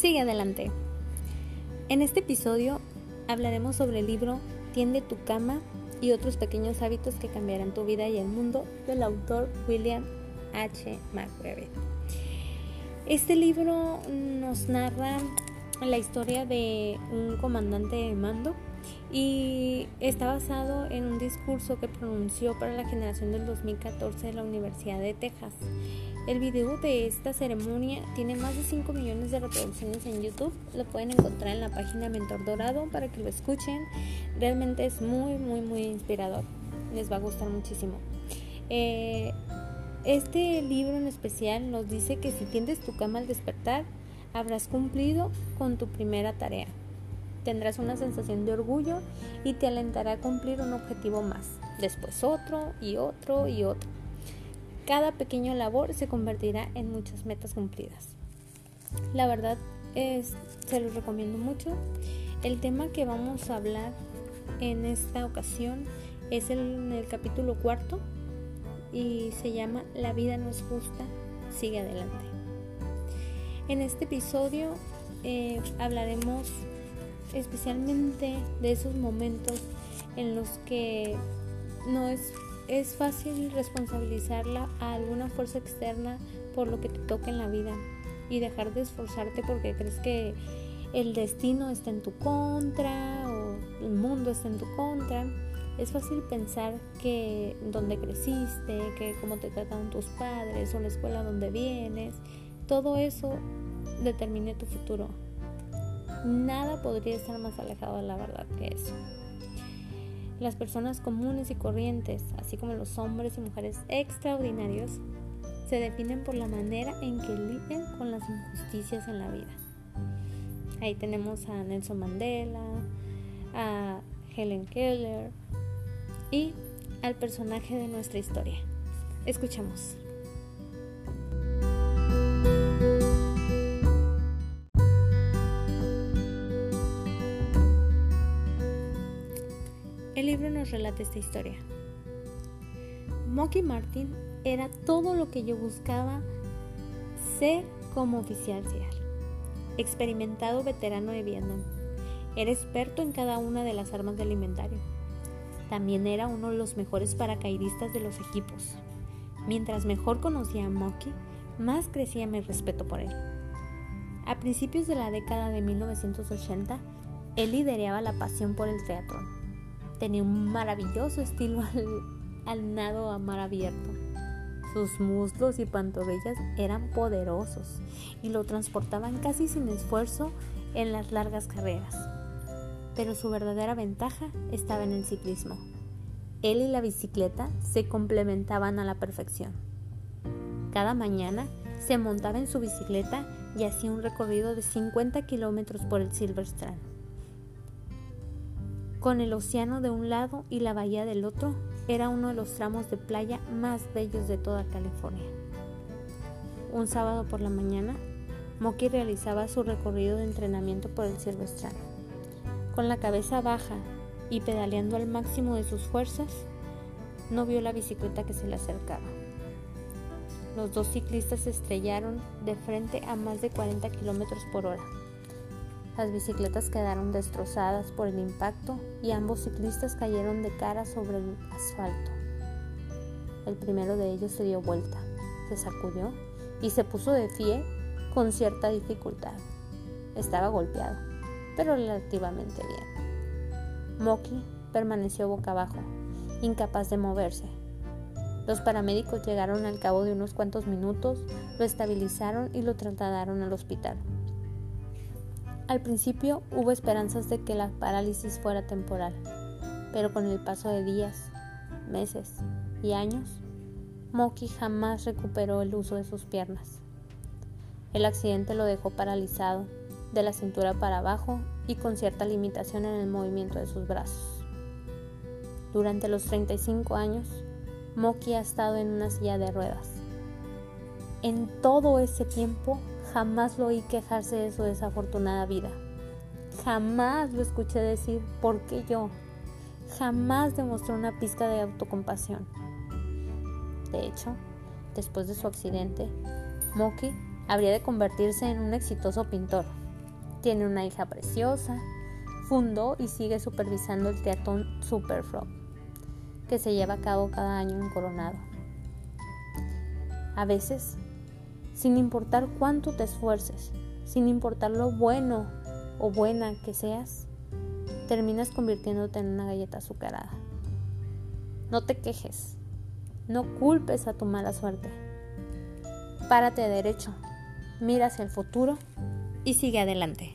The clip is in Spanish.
Sigue adelante. En este episodio hablaremos sobre el libro Tiende tu cama y otros pequeños hábitos que cambiarán tu vida y el mundo del autor William H. McBride. Este libro nos narra la historia de un comandante de mando y está basado en un discurso que pronunció para la generación del 2014 de la Universidad de Texas. El video de esta ceremonia tiene más de 5 millones de reproducciones en YouTube. Lo pueden encontrar en la página Mentor Dorado para que lo escuchen. Realmente es muy, muy, muy inspirador. Les va a gustar muchísimo. Eh, este libro en especial nos dice que si tiendes tu cama al despertar, habrás cumplido con tu primera tarea. Tendrás una sensación de orgullo y te alentará a cumplir un objetivo más, después otro y otro y otro. Cada pequeño labor se convertirá en muchas metas cumplidas. La verdad es, se los recomiendo mucho. El tema que vamos a hablar en esta ocasión es el, el capítulo cuarto y se llama La vida no es justa, sigue adelante. En este episodio eh, hablaremos especialmente de esos momentos en los que no es es fácil responsabilizarla a alguna fuerza externa por lo que te toca en la vida y dejar de esforzarte porque crees que el destino está en tu contra o el mundo está en tu contra. Es fácil pensar que donde creciste, que cómo te trataron tus padres o la escuela donde vienes, todo eso determine tu futuro. Nada podría estar más alejado de la verdad que eso. Las personas comunes y corrientes, así como los hombres y mujeres extraordinarios, se definen por la manera en que lidian con las injusticias en la vida. Ahí tenemos a Nelson Mandela, a Helen Keller y al personaje de nuestra historia. Escuchemos. El libro nos relata esta historia. Mocky Martin era todo lo que yo buscaba ser como oficial SEAL. Experimentado veterano de Vietnam. Era experto en cada una de las armas del inventario. También era uno de los mejores paracaidistas de los equipos. Mientras mejor conocía a Mocky, más crecía mi respeto por él. A principios de la década de 1980, él lideraba la pasión por el teatro Tenía un maravilloso estilo al, nado a mar abierto. Sus muslos y pantorrillas eran poderosos y lo transportaban casi sin esfuerzo en las largas carreras. Pero su verdadera ventaja estaba en el ciclismo. Él y la bicicleta se complementaban a la perfección. Cada mañana se montaba en su bicicleta y hacía un recorrido de 50 kilómetros por el Silver Strand con el océano de un lado y la bahía del otro, era uno de los tramos de playa más bellos de toda California. Un sábado por la mañana, Moki realizaba su recorrido de entrenamiento por el Silverstrand. Con la cabeza baja y pedaleando al máximo de sus fuerzas, no vio la bicicleta que se le acercaba. Los dos ciclistas se estrellaron de frente a más de 40 kilómetros por hora. Las bicicletas quedaron destrozadas por el impacto y ambos ciclistas cayeron de cara sobre el asfalto. El primero de ellos se dio vuelta, se sacudió y se puso de pie con cierta dificultad. Estaba golpeado, pero relativamente bien. Moki permaneció boca abajo, incapaz de moverse. Los paramédicos llegaron al cabo de unos cuantos minutos, lo estabilizaron y lo trasladaron al hospital. Al principio hubo esperanzas de que la parálisis fuera temporal, pero con el paso de días, meses y años, Moki jamás recuperó el uso de sus piernas. El accidente lo dejó paralizado de la cintura para abajo y con cierta limitación en el movimiento de sus brazos. Durante los 35 años, Moki ha estado en una silla de ruedas. En todo ese tiempo jamás lo oí quejarse de su desafortunada vida. Jamás lo escuché decir, ¿por qué yo? Jamás demostró una pizca de autocompasión. De hecho, después de su accidente, Moki habría de convertirse en un exitoso pintor. Tiene una hija preciosa, fundó y sigue supervisando el teatro Superfrog, que se lleva a cabo cada año en Coronado. A veces, sin importar cuánto te esfuerces, sin importar lo bueno o buena que seas, terminas convirtiéndote en una galleta azucarada. No te quejes, no culpes a tu mala suerte. Párate de derecho, mira hacia el futuro y sigue adelante.